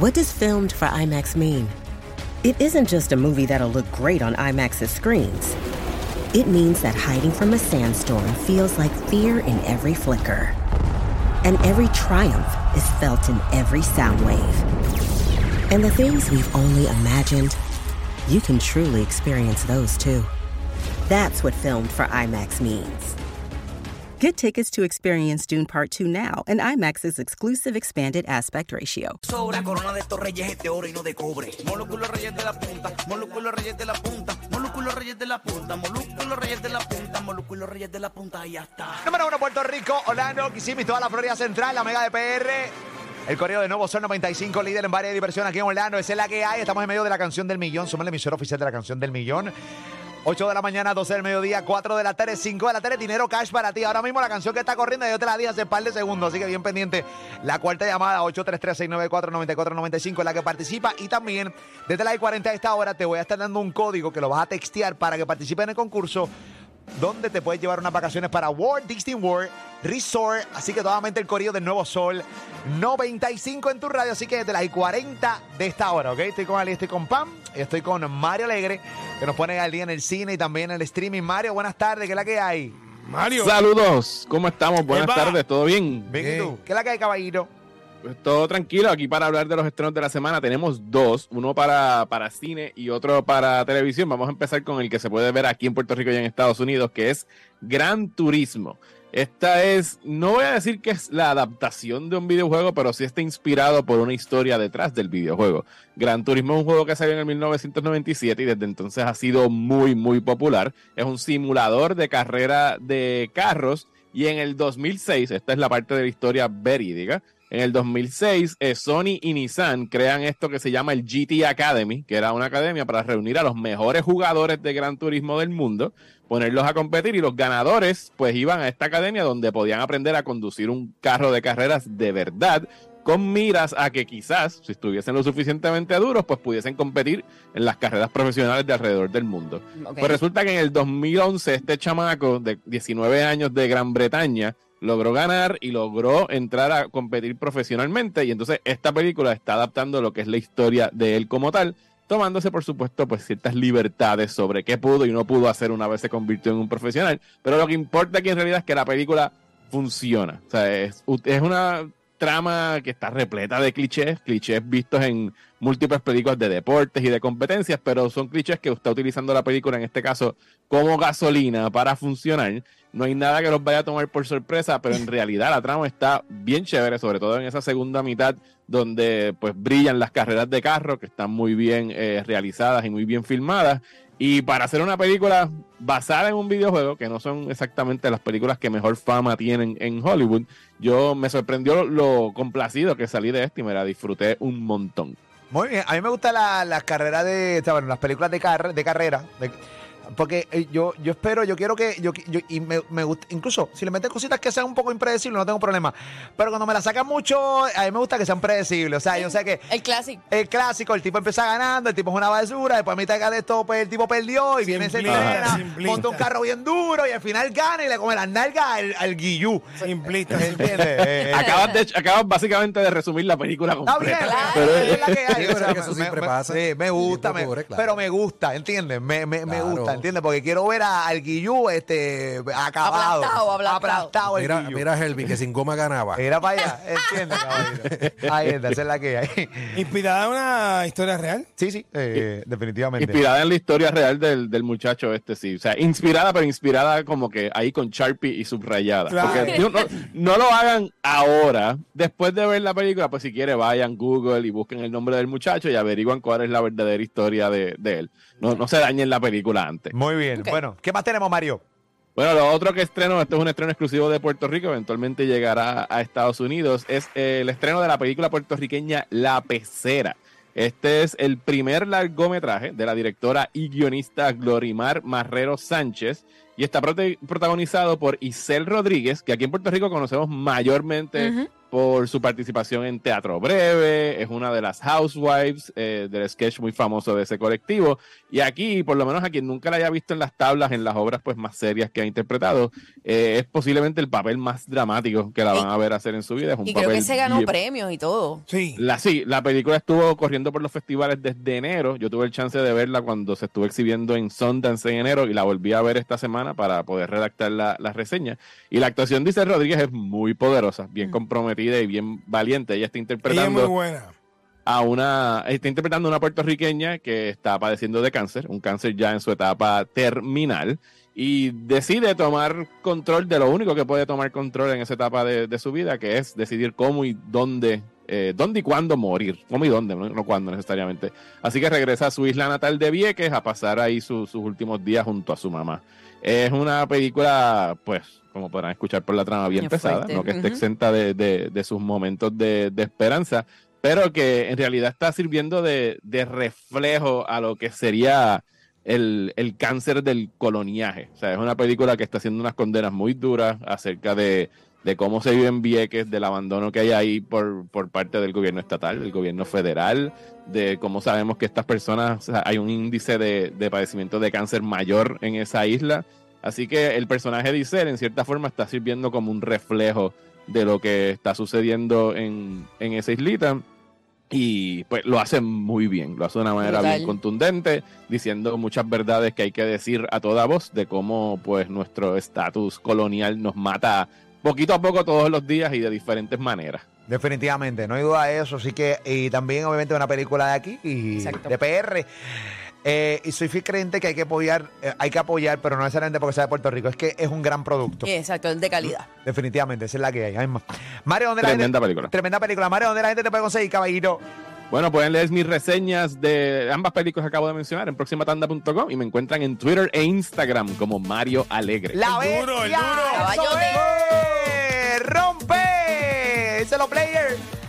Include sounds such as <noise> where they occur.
What does filmed for IMAX mean? It isn't just a movie that'll look great on IMAX's screens. It means that hiding from a sandstorm feels like fear in every flicker. And every triumph is felt in every sound wave. And the things we've only imagined, you can truly experience those too. That's what filmed for IMAX means. Get tickets to experience Dune Part 2 now and IMAX's exclusive expanded aspect ratio. Sobra corona de estos reyes de oro y no de cobre. Molúsculos reyes de la punta, molúsculos reyes de la punta, molúsculos reyes de la punta, molúsculos reyes de la punta, molúsculos reyes de la punta y ya está. Número uno, Puerto Rico, Orlando, Kissimmee, toda la Florida Central, la Mega de PR. El correo de nuevo son 95, líder en varias de diversión aquí en Orlando. Esa es la que hay. Estamos en medio de la canción del millón. Somos la emisora oficial de la canción del millón. 8 de la mañana, 12 del mediodía, 4 de la tarde, 5 de la tarde, dinero cash para ti. Ahora mismo la canción que está corriendo, yo te la di hace par de segundos, así que bien pendiente. La cuarta llamada, 833-694-9495, es la que participa. Y también, desde la I-40 a esta hora, te voy a estar dando un código que lo vas a textear para que participes en el concurso donde te puedes llevar unas vacaciones para Walt Disney World Resort. Así que nuevamente el corrido del Nuevo Sol 95 en tu radio. Así que desde las 40 de esta hora, ¿ok? Estoy con Ali, estoy con Pam, estoy con Mario Alegre, que nos pone al día en el cine y también en el streaming. Mario, buenas tardes, ¿qué es la que hay? Mario. Saludos, ¿cómo estamos? Buenas Epa. tardes, ¿todo bien? Bien, ¿y tú? ¿Qué es la que hay, caballito? Pues todo tranquilo, aquí para hablar de los estrenos de la semana tenemos dos, uno para, para cine y otro para televisión. Vamos a empezar con el que se puede ver aquí en Puerto Rico y en Estados Unidos, que es Gran Turismo. Esta es, no voy a decir que es la adaptación de un videojuego, pero sí está inspirado por una historia detrás del videojuego. Gran Turismo es un juego que salió en el 1997 y desde entonces ha sido muy, muy popular. Es un simulador de carrera de carros y en el 2006, esta es la parte de la historia verídica, en el 2006, eh, Sony y Nissan crean esto que se llama el GT Academy, que era una academia para reunir a los mejores jugadores de Gran Turismo del mundo, ponerlos a competir y los ganadores pues iban a esta academia donde podían aprender a conducir un carro de carreras de verdad con miras a que quizás, si estuviesen lo suficientemente duros, pues pudiesen competir en las carreras profesionales de alrededor del mundo. Pues resulta que en el 2011 este chamaco de 19 años de Gran Bretaña logró ganar y logró entrar a competir profesionalmente. Y entonces esta película está adaptando lo que es la historia de él como tal, tomándose por supuesto pues ciertas libertades sobre qué pudo y no pudo hacer una vez se convirtió en un profesional, pero lo que importa aquí en realidad es que la película funciona, o sea, es, es una trama que está repleta de clichés, clichés vistos en múltiples películas de deportes y de competencias, pero son clichés que está utilizando la película en este caso como gasolina para funcionar. No hay nada que los vaya a tomar por sorpresa, pero en realidad la trama está bien chévere, sobre todo en esa segunda mitad donde pues brillan las carreras de carro que están muy bien eh, realizadas y muy bien filmadas. Y para hacer una película basada en un videojuego, que no son exactamente las películas que mejor fama tienen en Hollywood, yo me sorprendió lo complacido que salí de esto y me la disfruté un montón. Muy bien, a mí me gustan la- carreras de, o las películas de, de carrera, porque eh, yo, yo espero, yo quiero que, yo, yo- y me, me gusta, incluso si le meten cositas que sean un poco impredecibles, no tengo problema, pero cuando me la sacan mucho, a mí me gusta que sean predecibles, o sea, yo sé que El clásico. el clásico, el tipo empieza ganando, el tipo es una basura, después a mitad de esto pues, el tipo perdió y viene ese monta un carro bien duro y al final gana y le come las nalgas al, al guillú. Simplista. ¿Entiendes? Eh, eh, Acabas, de, acabas básicamente de resumir la película Está bien, completa. pero es la que hay. Eso siempre me- pasa. sí, me gusta, pero me gusta, ¿entiendes? Me, me, gusta, ¿entiendes? Porque quiero ver a- al Guillú este, acabado. Aplastado, aplastado. Aplastado el Mira, Guillú. mira a Helvi, que sin goma ganaba. Era para allá, ¿entiendes, <laughs> caballero? Ahí está, esa es la que hay. Inspirada en una historia real. Sí, sí, eh, definitivamente. Inspirada en la historia real del, del muchacho este, sí. O sea, inspirada, pero inspirada como que ahí con Sharpie y subrayada. Claro. Porque no, no- no lo hagan ahora. Después de ver la película, pues si quiere vayan Google y busquen el nombre del muchacho y averiguan cuál es la verdadera historia de, de él. No, no se dañen la película antes. Muy bien. Bueno, ¿qué más tenemos, Mario? Bueno, lo otro que estreno, esto es un estreno exclusivo de Puerto Rico, eventualmente llegará a Estados Unidos, es el estreno de la película puertorriqueña La Pecera. Este es el primer largometraje de la directora y guionista Glorimar Marrero Sánchez y está prote- protagonizado por Isel Rodríguez, que aquí en Puerto Rico conocemos mayormente. Por su participación en Teatro Breve, es una de las housewives eh, del sketch muy famoso de ese colectivo. Y aquí, por lo menos a quien nunca la haya visto en las tablas, en las obras pues más serias que ha interpretado, eh, es posiblemente el papel más dramático que la van a ver hacer en su vida. Es un Y creo papel que se ganó bien- premios y todo. Sí. la, sí, la película estuvo corriendo por los festivales desde enero. Yo tuve el chance de verla cuando se estuvo exhibiendo en Sundance en enero y la volví a ver esta semana para poder redactar la, la reseña. Y la actuación de Isabel Rodríguez es muy poderosa, bien comprometida y bien valiente. Ella está Ella es muy interpretando buena. a una, está interpretando a una puertorriqueña que está padeciendo de cáncer, un cáncer ya en su etapa terminal, y decide tomar control de lo único que puede tomar control en esa etapa de, de su vida, que es decidir cómo y dónde, eh, dónde y cuándo morir, cómo y dónde, no, no cuándo necesariamente. Así que regresa a su isla natal de Vieques a pasar ahí su- sus últimos días junto a su mamá. Es una película, pues, como podrán escuchar por la trama, bien pesada, fuerte. no que esté exenta de, de- de sus momentos de, de esperanza, pero que en realidad está sirviendo de, de reflejo a lo que sería el, el cáncer del coloniaje. O sea, es una película que está haciendo unas condenas muy duras acerca de, de cómo se vive en Vieques, del abandono que hay ahí por, por parte del gobierno estatal, del gobierno federal, de cómo sabemos que estas personas, o sea, hay un índice de, de padecimiento de cáncer mayor en esa isla. Así que el personaje de Isel, en cierta forma, está sirviendo como un reflejo de lo que está sucediendo en, en esa islita. Y pues lo hace muy bien, lo hace de una manera bien contundente, diciendo muchas verdades que hay que decir a toda voz de cómo pues nuestro estatus colonial nos mata poquito a poco todos los días y de diferentes maneras. Definitivamente, no hay duda de eso. Así que, y también, obviamente, una película de aquí y Exacto. de PR. Eh, y soy fiel creyente que hay que apoyar, eh, hay que apoyar, pero no necesariamente porque sea de Puerto Rico, es que es un gran producto. Exacto, es de calidad. Definitivamente, esa es la que hay. Ay, ma- Mario, ¿dónde la Tremenda gente- película. Tremenda película. Mario, ¿dónde la gente te puede conseguir, caballito? Bueno, pueden leer mis reseñas de ambas películas que acabo de mencionar en proximatanda.com y me encuentran en Twitter e Instagram como Mario Alegre. La El duro, el bestia, duro. ¡Rompe! ¡Díselo, player!